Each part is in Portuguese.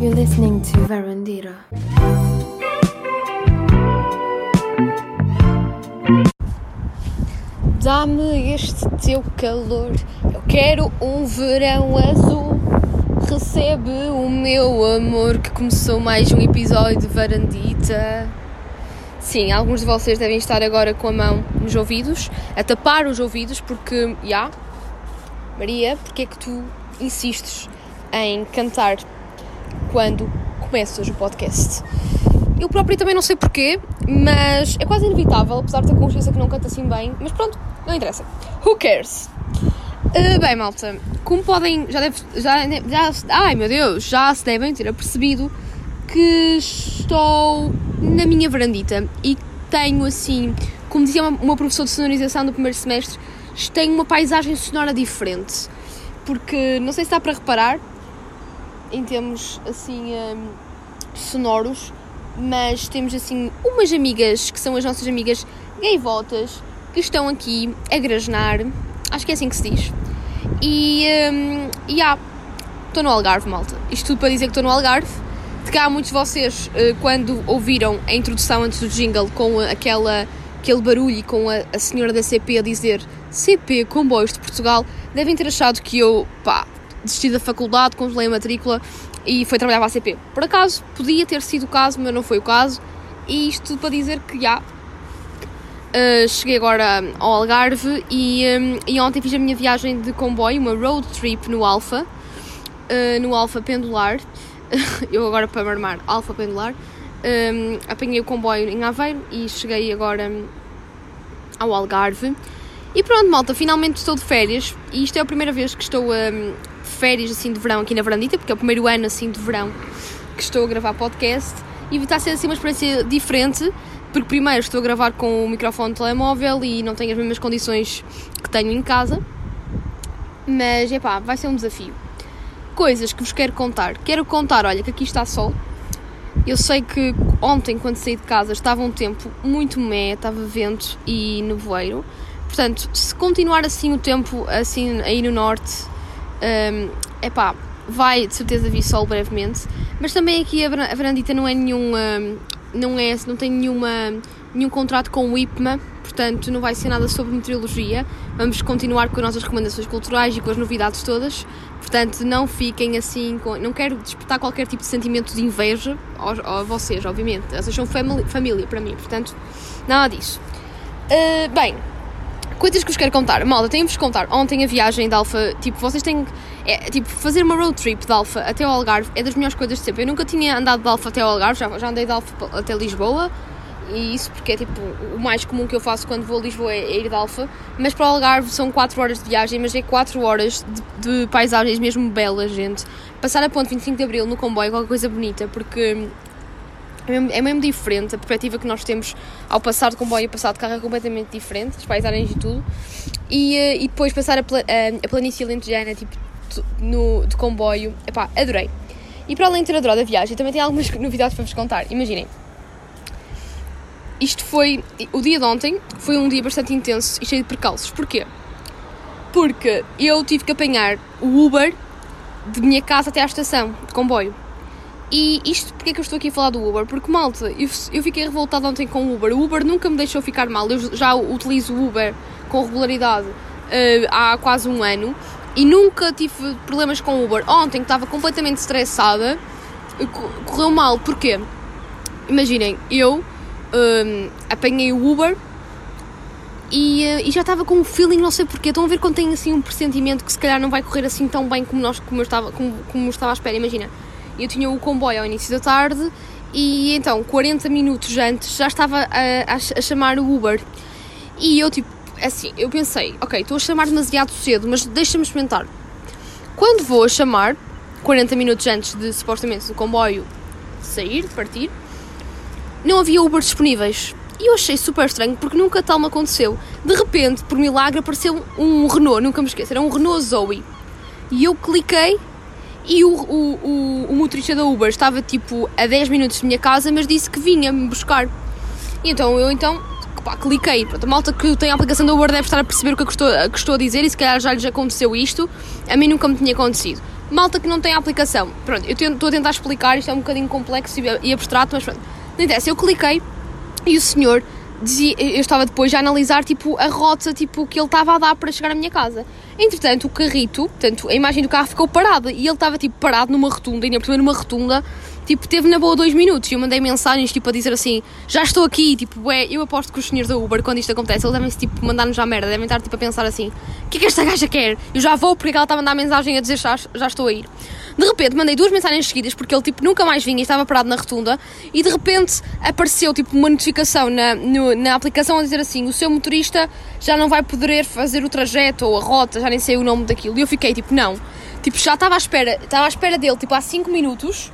You're listening to Verandira. Dá-me este teu calor, eu quero um verão azul. Recebe o meu amor que começou mais um episódio de Varandita. Sim, alguns de vocês devem estar agora com a mão nos ouvidos, a tapar os ouvidos, porque, já, Maria, porque é que tu insistes em cantar quando começas o podcast? Eu próprio também não sei porquê, mas é quase inevitável, apesar de ter consciência que não canta assim bem, mas pronto, não interessa. Who cares? Uh, bem, malta, como podem, já deve, já, já, ai meu Deus, já se devem ter apercebido que estou na minha varandita e tenho assim, como dizia uma, uma professora de sonorização do primeiro semestre, tenho uma paisagem sonora diferente, porque não sei se dá para reparar, em termos assim um, sonoros, mas temos assim umas amigas que são as nossas amigas gaivotas que estão aqui a grasnar, acho que é assim que se diz. E, um, e há, estou no Algarve, malta. Isto tudo para dizer que estou no Algarve. De cá, muitos de vocês, uh, quando ouviram a introdução antes do jingle com aquela, aquele barulho e com a, a senhora da CP a dizer CP Comboios de Portugal, devem ter achado que eu, pá, desisti da faculdade, congelei a matrícula e foi trabalhar para a CP. Por acaso, podia ter sido o caso, mas não foi o caso. E isto tudo para dizer que já. Uh, cheguei agora ao Algarve e, um, e, ontem fiz a minha viagem de comboio, uma road trip no Alfa, uh, no Alfa Pendular. Eu agora para marmar Alfa Pendular. Um, apanhei o comboio em Aveiro e cheguei agora ao Algarve. E pronto, malta, finalmente estou de férias e isto é a primeira vez que estou um, de férias assim de verão aqui na Verandita, porque é o primeiro ano assim de verão que estou a gravar podcast e está a ser assim uma experiência diferente, porque primeiro estou a gravar com o microfone de telemóvel e não tenho as mesmas condições que tenho em casa, mas é pá, vai ser um desafio. Coisas que vos quero contar. Quero contar, olha, que aqui está sol. Eu sei que ontem, quando saí de casa, estava um tempo muito mé, estava vento e nevoeiro. Portanto, se continuar assim o tempo, assim aí no norte, um, epá, vai de certeza vir sol brevemente. Mas também aqui a Verandita não é nenhum, um, não é, não tem nenhuma, nenhum contrato com o IPMA, portanto não vai ser nada sobre meteorologia. Vamos continuar com as nossas recomendações culturais e com as novidades todas. Portanto, não fiquem assim, com, não quero despertar qualquer tipo de sentimento de inveja a vocês, obviamente. Vocês são família, para mim, portanto, nada disso. Uh, bem, coisas que vos quero contar. Malta, tenho-vos contar. Ontem a viagem de Alfa, tipo, vocês têm. É, tipo, fazer uma road trip de Alfa até ao Algarve é das melhores coisas de sempre. Eu nunca tinha andado de Alfa até ao Algarve, já, já andei de Alfa até Lisboa. E isso porque é tipo o mais comum que eu faço quando vou a Lisboa é ir de Alfa. Mas para o Algarve são 4 horas de viagem, mas é 4 horas de, de paisagens mesmo belas, gente. Passar a ponte 25 de Abril no comboio é qualquer coisa bonita, porque é mesmo, é mesmo, diferente, a perspectiva que nós temos ao passar de comboio e passar de carro é completamente diferente, as paisagens e tudo. E, eh, e depois passar a, a, a planície alentejana, tipo, no, de comboio, epá, adorei. E para além de ter adorado a viagem, também tenho algumas novidades para vos contar. Imaginem, isto foi, o dia de ontem foi um dia bastante intenso e cheio de percalços. Porquê? Porque eu tive que apanhar o Uber de minha casa até à estação de comboio. E isto, porque é que eu estou aqui a falar do Uber? Porque, malta, eu, eu fiquei revoltada ontem com o Uber. O Uber nunca me deixou ficar mal. Eu já utilizo o Uber com regularidade uh, há quase um ano e nunca tive problemas com o Uber. Ontem estava completamente estressada, correu mal. Porquê? Imaginem, eu um, apanhei o Uber e, e, já estava com um feeling, não sei porquê. Estão a ver quando tem assim um pressentimento que se calhar não vai correr assim tão bem como, nós, como, eu, estava, como, como eu estava à espera. Imagina eu tinha o comboio ao início da tarde e então 40 minutos antes já estava a, a, chamar o Uber. E eu tipo, assim, eu pensei, ok, estou a chamar demasiado cedo, mas deixa-me experimentar. Quando vou a chamar, 40 minutos antes de supostamente o comboio sair, partir, não havia Uber disponíveis. E eu achei super estranho porque nunca tal me aconteceu. De repente, por milagre, apareceu um Renault, nunca me esqueço, era um Renault Zoe. E eu cliquei E o, o, o, o motorista da Uber estava tipo a 10 minutos da minha casa, mas disse que vinha me buscar. E então eu então pá, cliquei. Pronto, a malta que tem a aplicação da Uber deve estar a perceber o que eu estou, que estou a dizer e se calhar já lhes aconteceu isto. A mim nunca me tinha acontecido. Malta que não tem a aplicação. Pronto, eu estou a tentar explicar, isto é um bocadinho complexo e abstrato, mas pronto. Não interessa, eu cliquei e o senhor dizia, eu estava depois a analisar tipo a rota tipo que ele estava a dar para chegar à minha casa. Entretanto, o carrito, portanto, a imagem do carro ficou parada e ele estava tipo parado numa rotunda, ainda por cima numa rotunda tipo, teve na boa dois minutos e eu mandei mensagens, tipo, a dizer assim, já estou aqui, tipo, é, eu aposto que os senhores da Uber, quando isto acontece, eles devem-se, tipo, mandar-nos à merda, devem estar, tipo, a pensar assim, o que é que esta gaja quer? Eu já vou porque ela está a mandar mensagem a dizer já, já estou a ir. De repente, mandei duas mensagens seguidas porque ele, tipo, nunca mais vinha estava parado na rotunda e, de repente, apareceu, tipo, uma notificação na, no, na aplicação a dizer assim, o seu motorista já não vai poder fazer o trajeto ou a rota, já nem sei o nome daquilo. E eu fiquei, tipo, não. Tipo, já estava à espera, estava à espera dele, tipo, há 5 minutos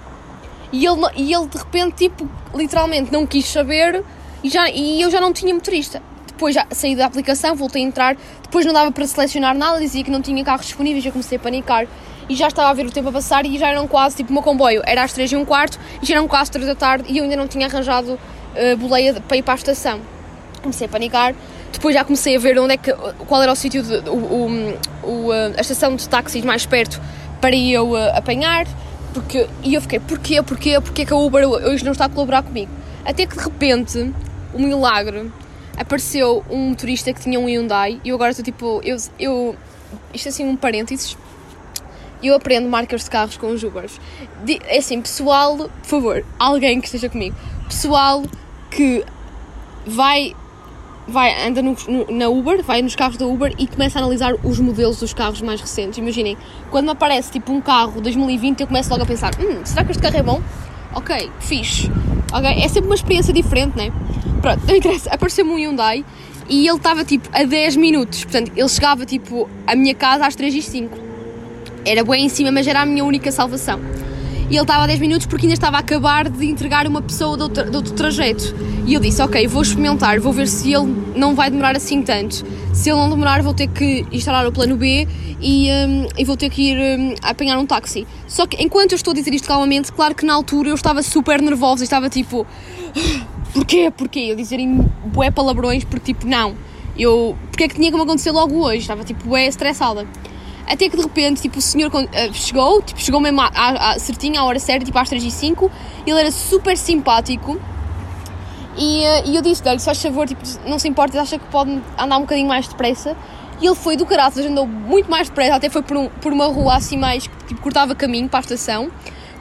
e ele, e ele de repente, tipo, literalmente não quis saber e, já, e eu já não tinha motorista. Depois já saí da aplicação, voltei a entrar, depois não dava para selecionar nada, dizia que não tinha carros disponíveis, eu comecei a panicar e já estava a ver o tempo a passar e já eram quase, tipo, o meu comboio era às 3 e um quarto e já eram quase 3 da tarde e eu ainda não tinha arranjado uh, boleia para ir para a estação. Comecei a panicar, depois já comecei a ver onde é que, qual era o sítio, o, o, o, a estação de táxis mais perto para eu uh, apanhar. Porque, e eu fiquei, porquê, porquê, porquê que a Uber hoje não está a colaborar comigo? Até que de repente, um milagre, apareceu um motorista que tinha um Hyundai e eu agora estou tipo, eu, eu isto é assim um parênteses, eu aprendo marcas de carros com os Ubers. É assim, pessoal, por favor, alguém que esteja comigo, pessoal que vai vai, anda no, no, na Uber, vai nos carros da Uber e começa a analisar os modelos dos carros mais recentes. Imaginem, quando me aparece tipo um carro 2020, eu começo logo a pensar: hum, será que este carro é bom? Ok, fixe. Okay? É sempre uma experiência diferente, né? Pronto, não interessa. Apareceu-me um Hyundai e ele estava tipo a 10 minutos, portanto, ele chegava tipo à minha casa às 3 e 5 Era bem em cima, mas era a minha única salvação e ele estava a 10 minutos porque ainda estava a acabar de entregar uma pessoa de outro, outro trajeto. E eu disse: Ok, vou experimentar, vou ver se ele não vai demorar assim tanto. Se ele não demorar, vou ter que instalar o plano B e, um, e vou ter que ir um, apanhar um táxi. Só que enquanto eu estou a dizer isto calmamente, claro que na altura eu estava super nervosa, estava tipo: Porquê? Porquê? Eu dizer em bué palavrões, porque tipo, não. Eu, porque é que tinha que me acontecer logo hoje? Estava tipo, bué estressada. Até que de repente, tipo, o senhor uh, chegou, tipo, chegou mesmo à, à, certinha, à hora certa, tipo às 3 e 5 ele era super simpático. E, uh, e eu disse-lhe, se faz favor, tipo, não se importa, acha que pode andar um bocadinho mais depressa. E ele foi do caraças, andou muito mais depressa, até foi por, um, por uma rua assim mais, tipo, cortava caminho para a estação.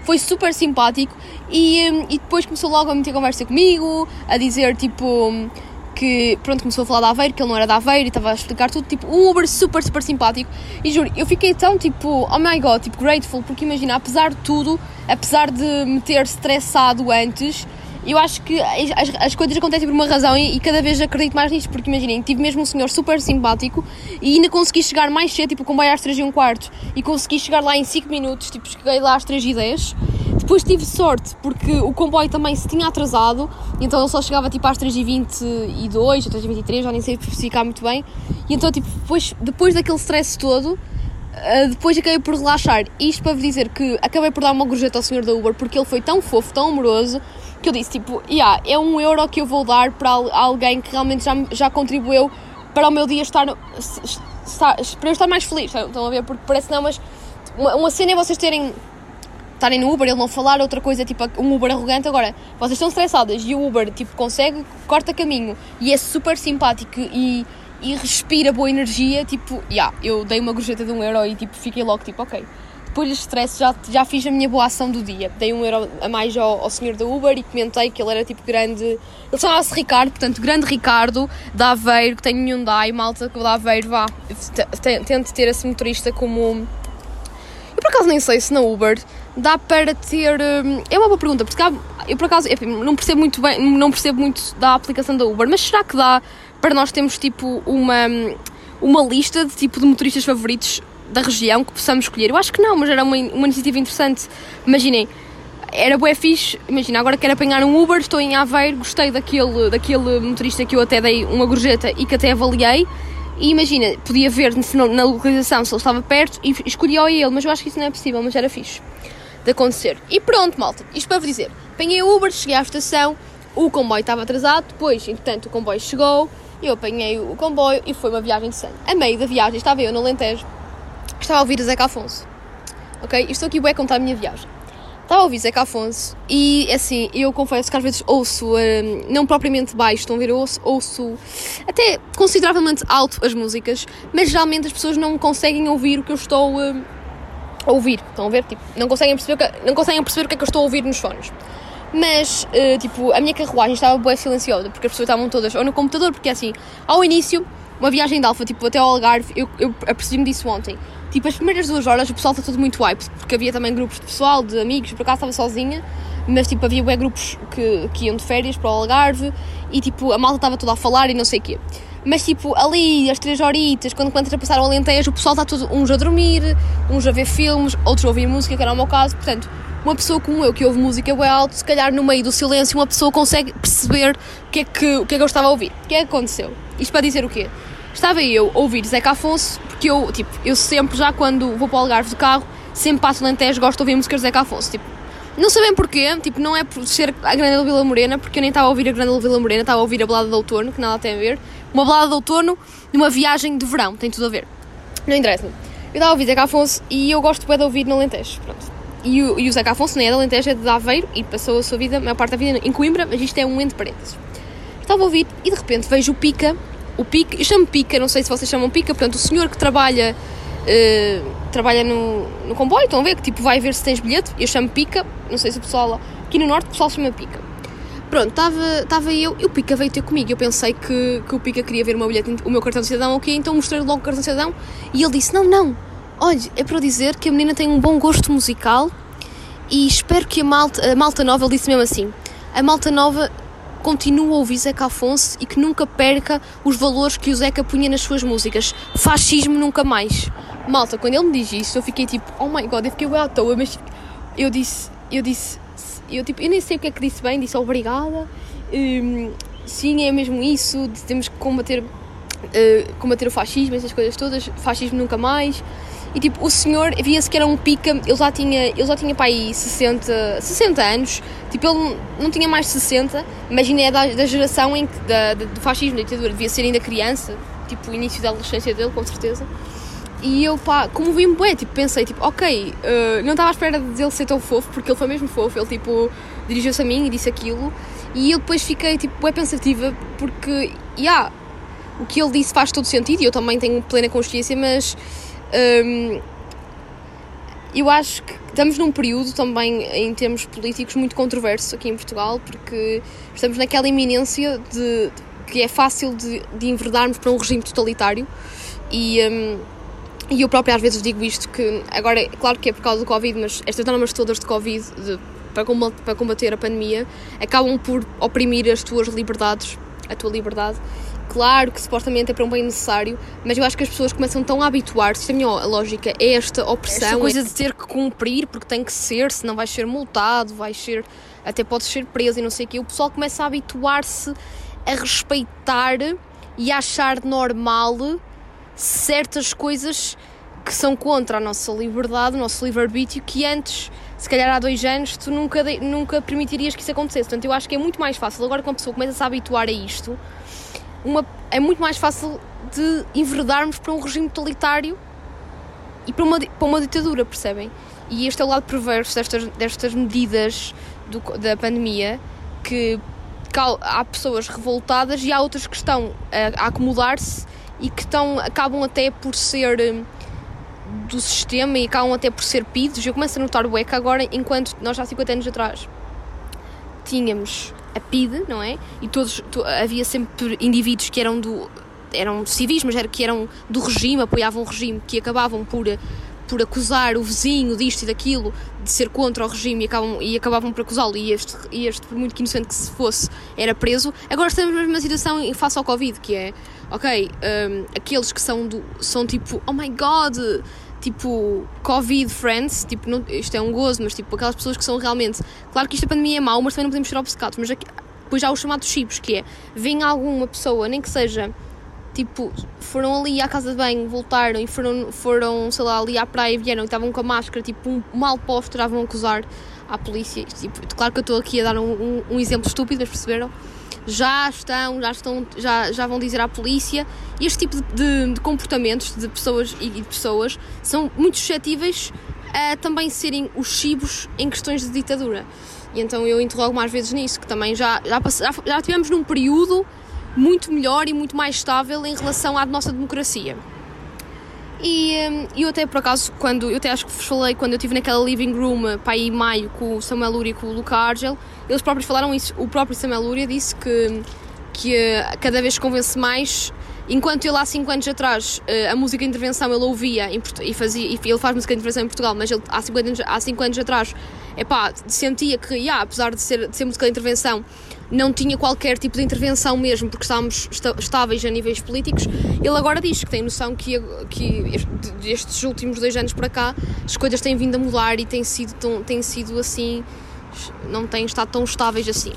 Foi super simpático e, um, e depois começou logo a meter conversa comigo, a dizer, tipo que pronto, começou a falar de Aveiro, que ele não era de Aveiro e estava a explicar tudo, tipo, um Uber super, super simpático. E juro, eu fiquei tão tipo, oh my god, tipo, grateful, porque imagina, apesar de tudo, apesar de me ter estressado antes, eu acho que as, as coisas acontecem por uma razão e, e, cada vez acredito mais nisto, porque imaginem, tive mesmo um senhor super simpático e ainda consegui chegar mais cedo, tipo, com comboio às 3 e um quarto, e consegui chegar lá em 5 minutos, tipo, cheguei lá às 3 e 10 depois tive sorte, porque o comboio também se tinha atrasado, então ele só chegava tipo às 3h22 ou 3h23, já nem sei especificar muito bem. E então, tipo, depois, depois daquele stress todo, Uh, depois acabei por relaxar. Isto para vos dizer que acabei por dar uma gorjeta ao senhor da Uber porque ele foi tão fofo, tão amoroso, que eu disse: tipo, yeah, é um euro que eu vou dar para alguém que realmente já, já contribuiu para o meu dia estar, estar para eu estar mais feliz. Estão a ver? Porque parece não, mas uma, uma cena é vocês terem estarem no Uber, ele não falar, outra coisa, tipo um Uber arrogante. Agora, vocês estão estressadas e o Uber, tipo, consegue, corta caminho e é super simpático e, e respira boa energia, tipo, já, yeah, eu dei uma gorjeta de um euro e, tipo, fiquei logo, tipo, ok. Depois deste stress já, já fiz a minha boa ação do dia. Dei um euro a mais ao, ao senhor da Uber e comentei que ele era, tipo, grande... Ele chamava-se Ricardo, portanto, grande Ricardo, da Aveiro, que tem um Hyundai, malta que da Aveiro, vá, tente ter esse motorista como... Eu, por acaso, nem sei se na Uber dá para ter. Hum, é uma boa pergunta, porque eu por acaso não percebo muito bem, não percebo muito da aplicação da Uber, mas será que dá para nós termos tipo uma, uma lista de tipo de motoristas favoritos da região que possamos escolher? Eu acho que não, mas era uma, uma iniciativa interessante. Imaginem, era bué fixe, imagina, agora quero apanhar um Uber, estou em Aveiro, gostei daquele, daquele motorista que eu até dei uma gorjeta e que até avaliei E imagina, podia ver na localização se ele estava perto e escolhia ele, mas eu acho que isso não é possível, mas era fixe de acontecer. E pronto, malta, isto para vos dizer. Apanhei o Uber, cheguei à estação, o comboio estava atrasado, depois, entretanto, o comboio chegou, eu apanhei o comboio e foi uma viagem sangue. A meio da viagem estava eu no Alentejo, estava a ouvir a Zeca Afonso. Ok? Isto aqui é contar a minha viagem. Estava a ouvir Zeca Afonso e assim, eu confesso que às vezes ouço, hum, não propriamente baixo, estão a ver, ouço, ouço até consideravelmente alto as músicas, mas geralmente as pessoas não conseguem ouvir o que eu estou a ouvir. Estão a ver? Tipo, não conseguem perceber, que, não conseguem perceber o que é que eu estou a ouvir nos fones. Mas, eh, tipo, a minha carruagem estava bem silenciosa, porque as pessoas estavam todas ou no computador, porque assim, ao início, uma viagem de Alfa, tipo, até ao Algarve, eu, eu apercebi-me disso ontem. Tipo, as primeiras duas horas o pessoal está todo muito hype, porque havia também grupos de pessoal, de amigos, por acaso estava sozinha, mas tipo, havia bué grupos que, que iam de férias para o Algarve e tipo, a malta estava toda a falar e não sei o quê. Mas tipo, ali, às três horitas, quando começas a passar o Alentejo, o pessoal está todo, uns a dormir, uns a ver filmes, outros a ouvir música, que era o meu caso, portanto, uma pessoa como eu que ouve música bem alto, se calhar no meio do silêncio uma pessoa consegue perceber o que é que, o que, é que eu estava a ouvir. O que é que aconteceu? Isto para dizer o quê? Estava eu a ouvir Zeca Afonso, porque eu, tipo, eu sempre, já quando vou para o Algarve de carro, sempre passo Alentejo, gosto de ouvir músicas de Zeca Afonso, tipo, não sei bem porquê, tipo, não é por ser a Grande Vila Morena, porque eu nem estava a ouvir a Grande Vila Morena, estava a ouvir a Balada de Outono, que nada tem a ver. Uma balada de outono numa viagem de verão, tem tudo a ver. Não interessa. Eu estava a ouvir Zeca Afonso e eu gosto de ouvir no Alentejo, pronto. E o, e o Zeca Afonso nem é de Alentejo, é de Aveiro e passou a sua vida, a maior parte da vida em Coimbra, mas isto é um entre parênteses. Estava a ouvir e de repente vejo o Pica, o Pica, eu chamo Pica, não sei se vocês chamam Pica, portanto o senhor que trabalha, eh, trabalha no, no comboio, estão a ver, que tipo vai ver se tens bilhete, eu chamo Pica, não sei se o pessoal, aqui no Norte o pessoal chama Pica. Pronto, estava eu e o Pica veio ter comigo. Eu pensei que, que o Pica queria ver o meu, bilhete, o meu cartão de cidadão, ok? Então mostrei logo o cartão de cidadão e ele disse: Não, não, olha, é para dizer que a menina tem um bom gosto musical e espero que a malta, a malta nova, ele disse mesmo assim: a malta nova continue a ouvir Zeca Afonso e que nunca perca os valores que o Zeca punha nas suas músicas. Fascismo nunca mais. Malta, quando ele me diz isso, eu fiquei tipo: Oh my god, eu fiquei bem à toa, mas eu disse, eu disse, eu, tipo, eu nem sei o que é que disse bem, disse obrigada. Hum, sim, é mesmo isso, temos que combater, eh, combater o fascismo, essas coisas todas, fascismo nunca mais. E tipo, o senhor via-se que era um pica, ele já tinha, ele já tinha para aí 60, 60 anos, tipo, ele não tinha mais de 60, imagina é da, da geração em que, da, da- do fascismo, da ditadura, devia ser ainda criança, tipo, o início da adolescência dele, com certeza. E eu, pá, como vi-me bué, tipo, pensei, tipo, ok, eh, não estava à espera dele ser tão fofo, porque ele foi mesmo fofo, ele, tipo, dirigiu-se a mim e disse aquilo, e eu depois fiquei, tipo, bué pensativa, porque, já, o que ele disse faz todo sentido, e eu também tenho plena consciência, mas hum, eu acho que estamos num período também, em termos políticos, muito controverso aqui em Portugal, porque estamos naquela iminência de, de que é fácil de, de enverdarmos para um regime totalitário, e... hum, e eu própria às vezes digo isto, que agora, claro que é por causa do Covid, mas estas normas todas de Covid, de- para combater a pandemia, acabam por oprimir as tuas liberdades, a tua liberdade. Claro que supostamente é para um bem necessário, mas eu acho que as pessoas começam tão a habituar-se, isto é a minha lógica, é esta opressão, esta coisa de ter que cumprir, porque tem que ser, senão vais ser multado, vais ser, até podes ser preso e não sei o quê. O pessoal começa a habituar-se a respeitar e a achar normal certas coisas que são contra a nossa liberdade, o nosso livre-arbítrio, que antes, se calhar há dois anos, tu nunca, nunca permitirias que isso acontecesse. Portanto, eu acho que é muito mais fácil, agora que uma pessoa começa a se habituar a isto, uma, é muito mais fácil de enverdarmos para um regime totalitário e para uma, para uma ditadura, percebem? E este é o lado perverso destas, destas medidas do da pandemia, que há pessoas revoltadas e há outras que estão a, a acomodar-se e que estão, acabam até por ser hum, do sistema e acabam até por ser pidos. Eu começo a notar o ECA agora, enquanto nós há 50 anos atrás tínhamos a PIDE, não é? E todos, to- havia sempre indivíduos que eram do eram civis, mas era, que eram do regime, apoiavam o regime, que acabavam por por acusar o vizinho disto e daquilo, de ser contra o regime e, acabam, e acabavam por acusá-lo, e este, e este, por muito que inocente que se fosse, era preso. Agora estamos na mesma situação em face ao Covid, que é, ok, hum, aqueles que são, do, são tipo, oh my god, tipo, Covid friends, tipo, não, isto é um gozo, mas tipo, aquelas pessoas que são realmente, claro que isto a pandemia é mau, mas também não podemos ser obcecados, mas depois há os chamados chips, que é, vem alguma pessoa, nem que seja tipo, foram ali à casa de banho, voltaram e foram, foram sei lá, ali à praia e vieram e estavam com a máscara, tipo, um mal posto, já vão acusar à polícia. Tipo, claro que eu estou aqui a dar um, um, um exemplo estúpido, mas perceberam? Já estão, já estão, já, já vão dizer à polícia. Este tipo de, de comportamentos de pessoas e de pessoas são muito suscetíveis a também serem os chibos em questões de ditadura. E então eu interrogo mais vezes nisso, que também já, já, já tivemos num período muito melhor e muito mais estável em relação à nossa democracia. E hum, eu até por acaso, quando eu até acho que vos falei, quando eu estive naquela living room para aí em maio com o Samuel Luria e com o Luca Argel, eles próprios falaram isso. O próprio Samuel Luria disse que, que eh, cada vez convence mais. Enquanto ele há 5 anos atrás eh, a música de intervenção ele ouvia e, fazia, e ele faz música de intervenção em Portugal, mas ele há 5 anos, há cinco anos atrás epá, sentia que, yeah, apesar de ser, de ser música de intervenção, não tinha qualquer tipo de intervenção mesmo, porque estávamos estáveis a níveis políticos. Ele agora diz que tem noção que, que estes últimos dois anos para cá as coisas têm vindo a mudar e têm sido, tão, têm sido assim, não têm estado tão estáveis assim.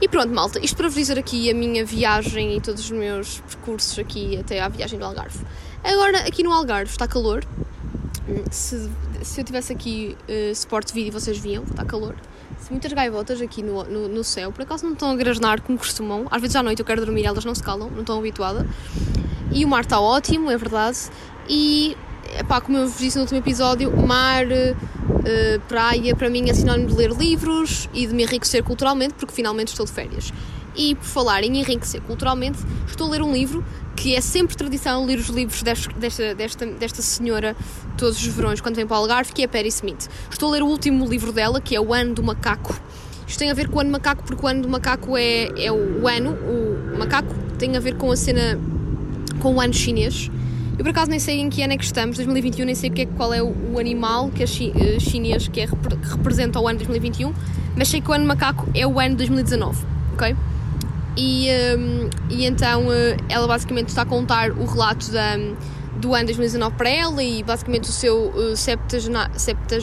E pronto, malta, isto para vos dizer aqui a minha viagem e todos os meus percursos aqui até à viagem do Algarve. Agora, aqui no Algarve está calor. Se, se eu tivesse aqui uh, suporte vídeo, vocês viam, está calor muitas gaivotas aqui no, no, no, céu, por acaso não estão a grasnar como costumam. Às vezes à noite eu quero dormir, elas não se calam, não estão habituadas. E o mar está ótimo, é verdade. E, pá, como eu vos disse no último episódio, mar, uh, praia, para mim é sinónimo de ler livros e de me enriquecer culturalmente, porque finalmente estou de férias. E por falar em enriquecer culturalmente, estou a ler um livro que é sempre tradição ler os livros desta, desta, desta senhora todos os verões quando vem para o Algarve, que é Perry Smith. Estou a ler o último livro dela, que é O Ano do Macaco. Isto tem a ver com o Ano do Macaco, porque o Ano do Macaco é, é o, ano, o macaco tem a ver com a cena, com o ano chinês. Eu por acaso nem sei em que ano é que estamos, 2021, nem sei que é, qual é o, animal que é chi, uh, chinês que, é, que representa o ano 2021, mas sei que o ano macaco é o ano 2019, ok? E, um, e então uh, ela basicamente está a contar o relato da, do ano 2019 para ela e basicamente o seu uh, 70, 70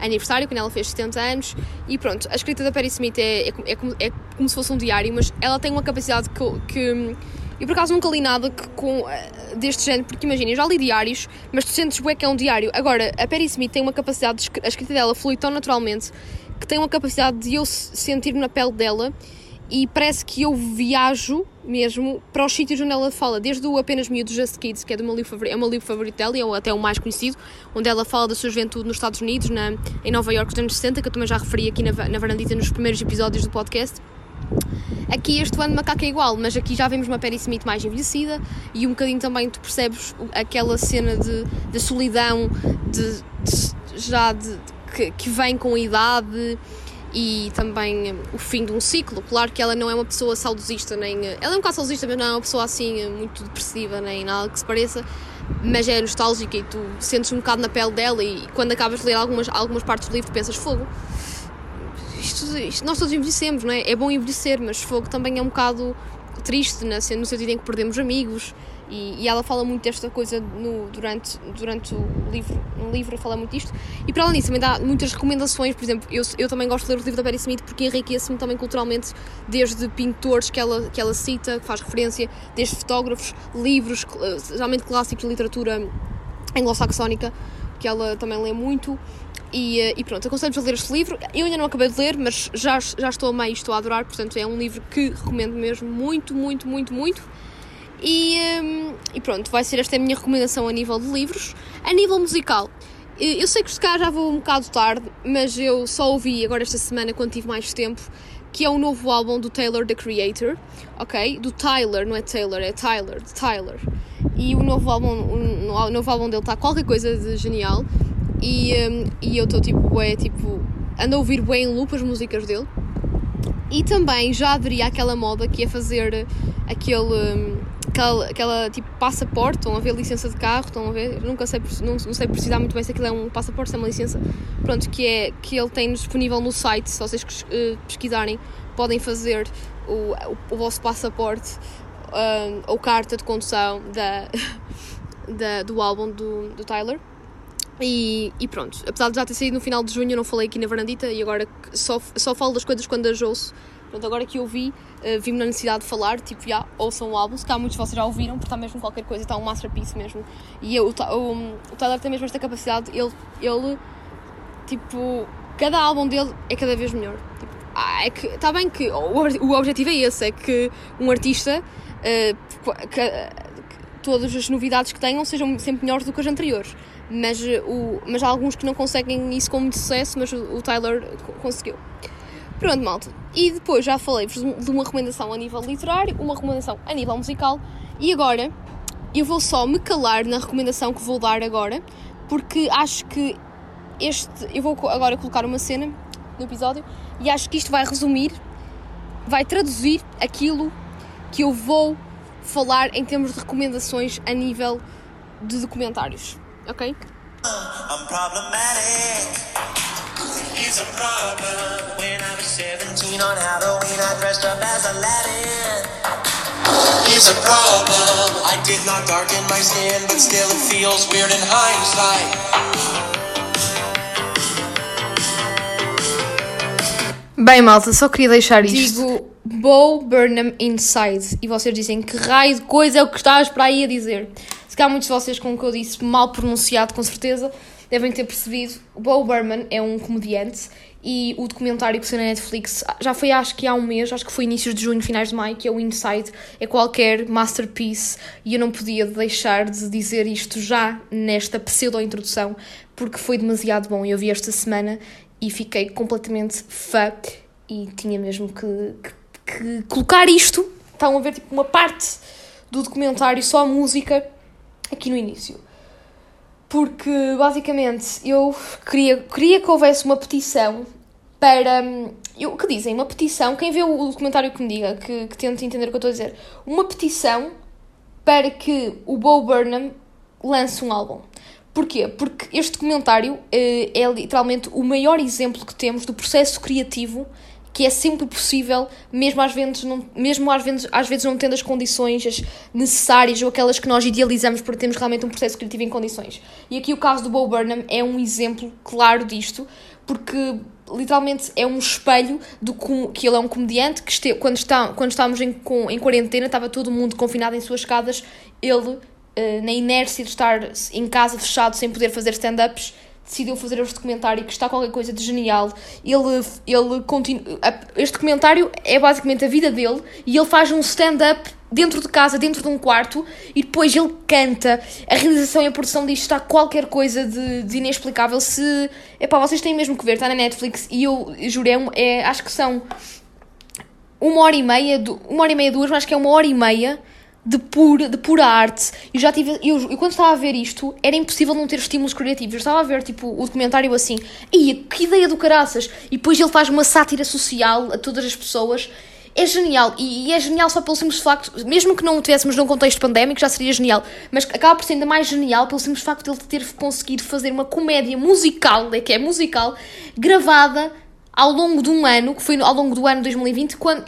aniversário, quando ela fez 70 anos. E pronto, a escrita da Perry Smith é, é, é, como, é como se fosse um diário, mas ela tem uma capacidade que. que eu por acaso nunca li nada que, com, uh, deste género, porque imagina, eu já li diários, mas tu sentes bué que é um diário. Agora, a Perry Smith tem uma capacidade, de, a escrita dela flui tão naturalmente que tem uma capacidade de eu sentir na pele dela e parece que eu viajo mesmo para os sítios onde ela fala, desde o Apenas Miúdos Just Kids, que é, do meu livro favorito, é o meu livro favorito dela, ou até o mais conhecido, onde ela fala da sua juventude nos Estados Unidos, na, em Nova York, nos anos 60, que eu também já referi aqui na, na Varandita nos primeiros episódios do podcast. Aqui este ano macaco é igual, mas aqui já vemos uma Perry Smith mais envelhecida e um bocadinho também tu percebes aquela cena de, de solidão, de, de já de, que, que vem com a idade e também o fim de um ciclo. Claro que ela não é uma pessoa saudosista, nem. Ela é um bocado saudosista, mas não é uma pessoa assim muito depressiva, nem nada que se pareça. Mas é nostálgica e tu sentes um bocado na pele dela. E quando acabas de ler algumas, algumas partes do livro, pensas: fogo. Isto, isto, nós todos envelhecemos, não é? É bom envelhecer, mas fogo também é um bocado triste, né? no sentido em que perdemos amigos, e, e, ela fala muito desta coisa no, durante, durante o livro, no livro fala muito disto. E para além disso, também dá muitas recomendações. Por exemplo, eu, eu também gosto de ler o livro da Perry Smith porque enriquece-me também culturalmente, desde pintores que ela, que ela cita, que faz referência, desde fotógrafos, livros, geralmente clássicos de literatura anglo-saxónica, que ela também lê muito. E, eh, e, pronto, aconselho-vos a ler este livro. Eu ainda não acabei de ler, mas já, já estou a meio e estou a adorar, portanto é um livro que recomendo mesmo muito, muito, muito, muito. E, um, e pronto, vai ser esta a minha recomendação a nível de livros. A nível musical, eu sei que se cá já vou um bocado tarde, mas eu só ouvi agora esta semana quando tive mais tempo, que é um novo álbum do Taylor the Creator, ok? Do Tyler, não é Taylor, é Tyler, de Tyler. E o novo álbum, o novo álbum dele está qualquer coisa de genial. E, um, e eu estou tipo, é tipo, ando a ouvir bem em loop as músicas dele. E também já aderi àquela moda que é fazer aquele. Um, aquela, aquela tipo passaporte, estão a ver licença de carro, estão a ver, nunca sei, não, não sei precisar muito bem se aquilo é um passaporte, se é uma licença, pronto, que é que ele tem disponível no site, se vocês uh, pesquisarem, podem fazer o, o, o vosso passaporte uh, ou carta de condução da, da, do álbum do, do Tyler. E, e, pronto, apesar de já ter saído no final de junho, eu não falei aqui na varandita e agora só, só falo das coisas quando as ouço Pronto, agora que eu vi, uh, vi-me na necessidade de falar, tipo, já, ouçam o álbum, se cá muitos de vocês já ouviram, porque está mesmo qualquer coisa, está um masterpiece mesmo. E eu, o, o, o Tyler tem mesmo esta capacidade, ele, ele, tipo, cada álbum dele é cada vez melhor. Tipo, ah, é que, está bem que o, o objetivo é esse, é que um artista, uh, que, todas as novidades que tenham sejam sempre melhores do que as anteriores. Mas, o, mas há alguns que não conseguem isso com muito sucesso, mas o, o Tyler conseguiu. Pronto, malta. E depois já falei-vos de uma recomendação a nível literário, uma recomendação a nível musical, e agora eu vou só me calar na recomendação que vou dar agora, porque acho que este. Eu vou agora colocar uma cena no episódio e acho que isto vai resumir, vai traduzir aquilo que eu vou falar em termos de recomendações a nível de documentários. Ok? I'm problematic. It's a problem. When I was 17 on Halloween, I dressed up as Aladdin. It's a problem. I did not darken my skin, but still it feels weird in hindsight. Bem, malta, só queria deixar isto. Digo Bo Burnham Inside. E vocês dizem que raio de coisa é o que estás para aí a dizer. Se calhar muitos de vocês, com o que eu disse, mal pronunciado, com certeza, devem ter percebido. O Bo Burnham é um comediante e o documentário que saiu na Netflix já foi acho que há um mês, acho que foi inícios de junho, finais de maio, que é o Inside, é qualquer masterpiece e eu não podia deixar de dizer isto já nesta pseudo-introdução porque foi demasiado bom. Eu vi esta semana e fiquei completamente fã e tinha mesmo que, que, que colocar isto. Estão a ver tipo uma parte do documentário, só a música, aqui no início. Porque basicamente eu queria, queria que houvesse uma petição para. Eu, o que dizem? Uma petição. Quem vê o documentário que me diga, que, que tente entender o que eu estou a dizer. Uma petição para que o Bo Burnham lance um álbum. Porquê? Porque este documentário uh, é literalmente o maior exemplo que temos do processo criativo que é sempre possível, mesmo às vezes não, mesmo às vezes, às vezes não tendo as condições necessárias ou aquelas que nós idealizamos para termos realmente um processo criativo em condições. E aqui o caso do Bo Burnham é um exemplo claro disto, porque literalmente é um espelho do que ele é um comediante que este, quando, está, quando estávamos em, com, em quarentena, estava todo mundo confinado em suas casas, ele uh, na inércia de estar em casa fechado sem poder fazer stand-ups, decidiu fazer este documentário que está qualquer coisa de genial. Ele, ele continua. Este documentário é basicamente a vida dele e ele faz um stand-up dentro de casa, dentro de um quarto, e depois ele canta. A realização e a produção disto está qualquer coisa de, de inexplicável. Se. Epá, vocês têm mesmo que ver, está na Netflix e eu juro, é, é, acho que são uma hora e meia, uma hora e meia, duas, mas acho que é uma hora e meia de pura, de pura arte. Eu já tive. Eu, eu, quando estava a ver isto, era impossível não ter estímulos criativos. Eu estava a ver tipo, o documentário assim, e que ideia do caraças! E depois ele faz uma sátira social a todas as pessoas. É genial, e, e é genial só pelo simples facto, mesmo que não o tivéssemos num contexto pandémico, já seria genial, mas acaba por ser ainda mais genial pelo simples facto de ele ter conseguido fazer uma comédia musical, é que é musical, gravada ao longo de um ano, que foi ao longo do ano 2020, quando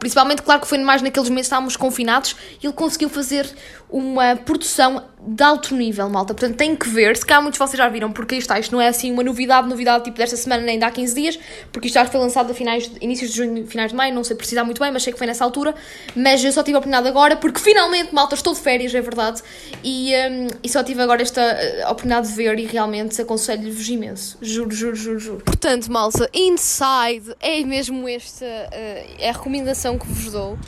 Principalmente, claro que foi mais naqueles meses que estávamos confinados e ele conseguiu fazer uma produção de alto nível, malta. Portanto, tem que ver. Se cá muitos de vocês já viram, porque isto, isto não é assim uma novidade, novidade tipo desta semana nem de há 15 dias, porque isto já foi lançado a finais, inícios de junho, finais de maio, não sei precisar muito bem, mas sei que foi nessa altura. Mas eu só tive a oportunidade agora, porque finalmente, malta, estou de férias, é verdade, e, um, e só tive agora esta uh, oportunidade de ver e realmente aconselho-vos imenso. Juro, juro, juro, juro. Portanto, malta, Inside é mesmo esta uh, é a recomendação que vos dou.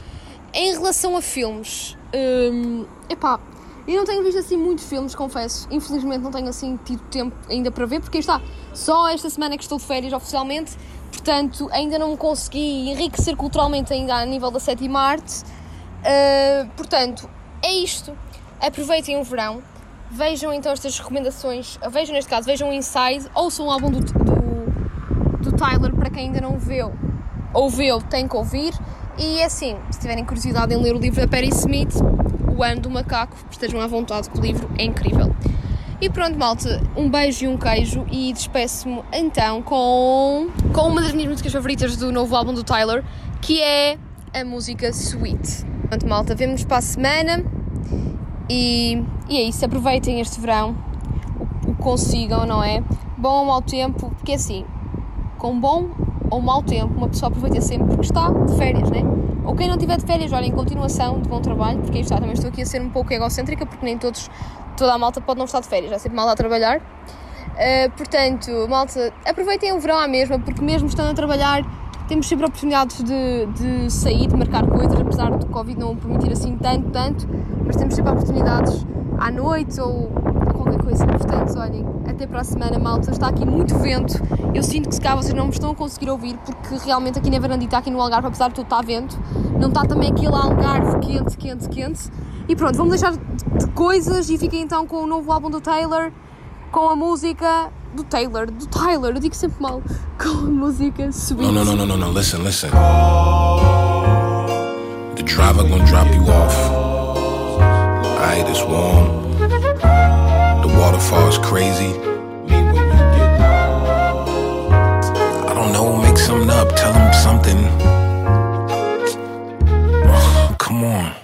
Em relação a filmes, um, epá, eu não tenho visto assim muitos filmes, confesso. Infelizmente não tenho assim tido tempo ainda para ver, porque está só esta semana que estou de férias oficialmente, portanto ainda não consegui enriquecer culturalmente ainda a nível da sétima arte. Uh, portanto, é isto. Aproveitem o verão, vejam então estas recomendações, vejam neste caso, vejam o Inside, ouçam o álbum do, do, do Tyler para quem ainda não viu ou viu, tem que ouvir. E assim, se tiverem curiosidade em ler o livro da Perry Smith, O Ano do Macaco, estejam à vontade que o livro é incrível. E pronto, malta, um beijo e um queijo e despeço-me então com, com uma das minhas músicas favoritas do novo álbum do Tyler, que é a música Sweet. Pronto, malta, vemo-nos para a semana e, e é isso, aproveitem este verão, o, o consigam, não é? Bom ou mau tempo, porque assim, com bom ou mau tempo, uma pessoa aproveita sempre porque está de férias, né? Ou quem não tiver de férias, olha, em continuação de bom trabalho, porque aí está, também estou aqui a ser um pouco egocêntrica, porque nem todos, toda a malta pode não estar de férias, há sempre malta a trabalhar. Uh, portanto, malta, aproveitem o verão à mesma, porque mesmo estando a trabalhar, temos sempre oportunidades de, de sair, de marcar coisas, apesar do Covid não permitir assim tanto, tanto, mas temos sempre oportunidades à noite ou coisa. Portanto, olhem, até para a semana, malta. Está aqui muito vento. Eu sinto que se cá vocês não me estão a conseguir ouvir, porque realmente aqui na varandita, aqui no Algarve, apesar de tudo estar vento, não está também aquele Algarve quente, quente, quente. E pronto, vamos deixar de coisas e fiquem então com o novo álbum do Taylor, com a música do Taylor, do Tyler, eu digo sempre mal, com a música Sweet. No, no, no, no, no, listen, listen. The driver gonna drop you off. Alright, it's warm. The waterfall's crazy. I don't know, make something up, tell him something. Come on.